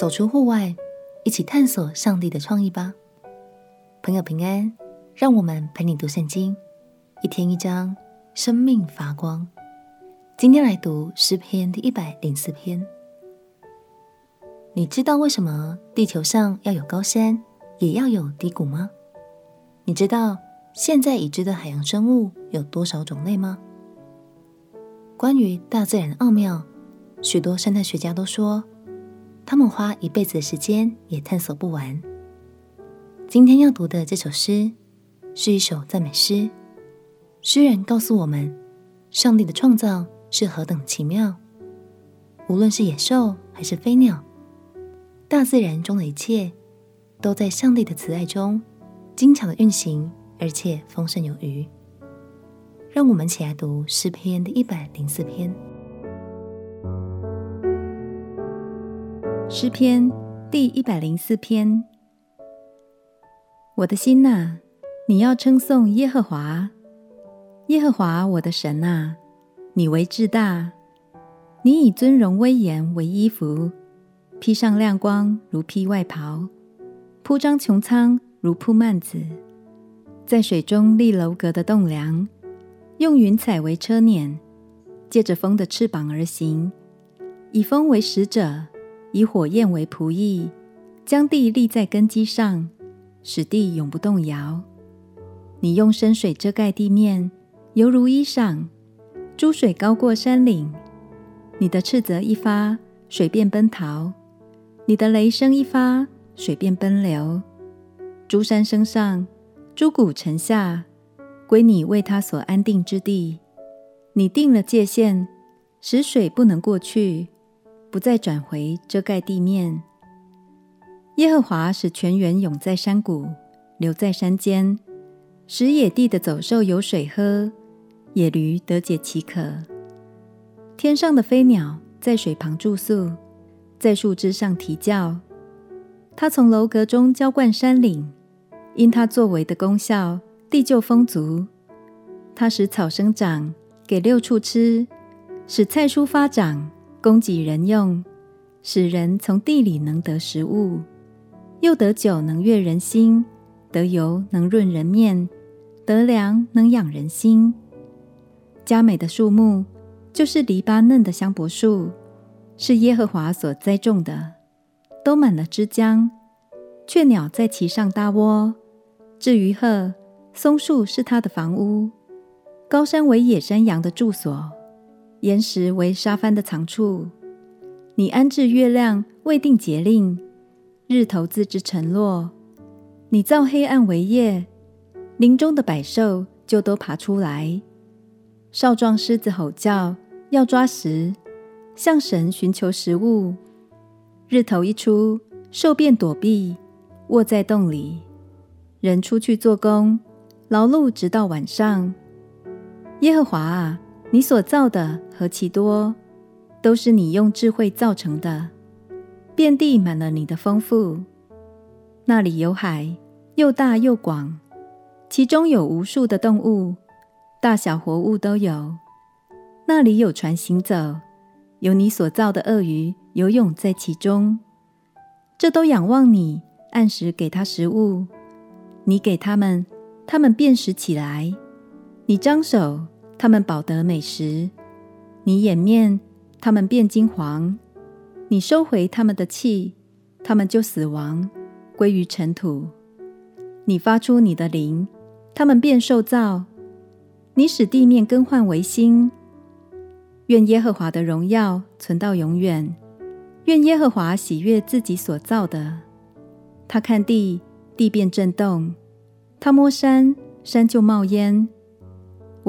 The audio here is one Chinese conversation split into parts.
走出户外，一起探索上帝的创意吧。朋友平安，让我们陪你读圣经，一天一章，生命发光。今天来读诗篇第一百零四篇。你知道为什么地球上要有高山，也要有低谷吗？你知道现在已知的海洋生物有多少种类吗？关于大自然的奥妙，许多生态学家都说，他们花一辈子的时间也探索不完。今天要读的这首诗是一首赞美诗，诗人告诉我们，上帝的创造是何等奇妙。无论是野兽还是飞鸟，大自然中的一切都在上帝的慈爱中精巧的运行，而且丰盛有余。让我们一起来读诗篇的一百零四篇。诗篇第一百零四篇。我的心哪，你要称颂耶和华，耶和华我的神哪，你为至大，你以尊荣威严为衣服，披上亮光如披外袍，铺张穹苍如铺幔子，在水中立楼阁的栋梁。用云彩为车辇，借着风的翅膀而行，以风为使者，以火焰为仆役，将地立在根基上，使地永不动摇。你用深水遮盖地面，犹如衣裳；诸水高过山岭。你的斥责一发，水便奔逃；你的雷声一发，水便奔流。诸山升上，诸谷沉下。归你为他所安定之地，你定了界限，使水不能过去，不再转回遮盖地面。耶和华使泉源涌在山谷，流在山间，使野地的走兽有水喝，野驴得解其渴。天上的飞鸟在水旁住宿，在树枝上啼叫。他从楼阁中浇灌山岭，因他作为的功效。地就丰足，他使草生长，给六畜吃；使菜蔬发长，供给人用；使人从地里能得食物，又得酒能悦人心，得油能润人面，得粮能养人心。佳美的树木就是黎巴嫩的香柏树，是耶和华所栽种的，都满了枝浆，雀鸟在其上搭窝。至于鹤。松树是他的房屋，高山为野山羊的住所，岩石为沙帆的藏处。你安置月亮，未定节令，日头自知沉落。你造黑暗为夜，林中的百兽就都爬出来。少壮狮子吼叫，要抓食，向神寻求食物。日头一出，兽便躲避，卧在洞里。人出去做工。劳碌直到晚上，耶和华啊，你所造的何其多，都是你用智慧造成的，遍地满了你的丰富。那里有海，又大又广，其中有无数的动物，大小活物都有。那里有船行走，有你所造的鳄鱼游泳在其中。这都仰望你，按时给它食物，你给他们。他们便食起来，你张手，他们饱得美食；你掩面，他们变金黄；你收回他们的气，他们就死亡，归于尘土。你发出你的灵，他们便受造；你使地面更换为新。愿耶和华的荣耀存到永远，愿耶和华喜悦自己所造的。他看地，地变震动。他摸山，山就冒烟。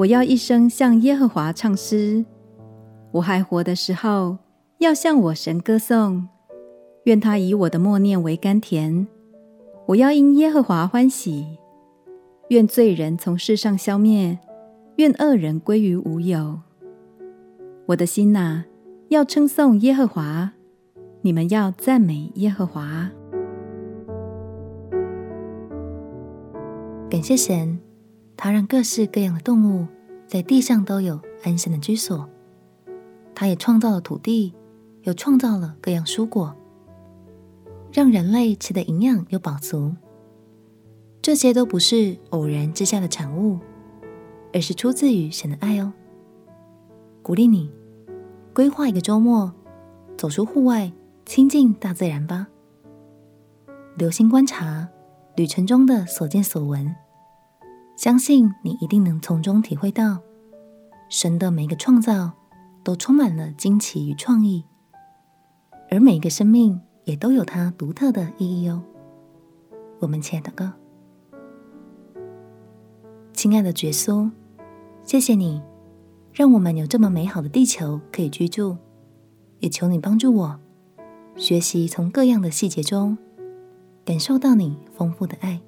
我要一生向耶和华唱诗，我还活的时候，要向我神歌颂。愿他以我的默念为甘甜。我要因耶和华欢喜。愿罪人从世上消灭，愿恶人归于无有。我的心哪，要称颂耶和华。你们要赞美耶和华。感谢神，他让各式各样的动物在地上都有安身的居所。他也创造了土地，又创造了各样蔬果。让人类吃得营养又饱足。这些都不是偶然之下的产物，而是出自于神的爱哦。鼓励你规划一个周末，走出户外，亲近大自然吧。留心观察旅程中的所见所闻，相信你一定能从中体会到，神的每个创造都充满了惊奇与创意，而每一个生命也都有它独特的意义哦。我们亲爱的哥。亲爱的耶稣，谢谢你，让我们有这么美好的地球可以居住，也求你帮助我，学习从各样的细节中感受到你丰富的爱。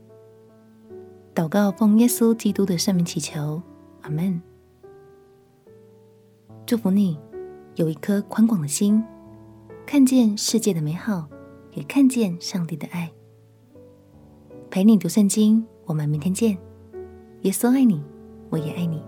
祷告奉耶稣基督的圣名祈求，阿门。祝福你有一颗宽广的心，看见世界的美好，也看见上帝的爱。陪你读圣经，我们明天见。耶稣爱你，我也爱你。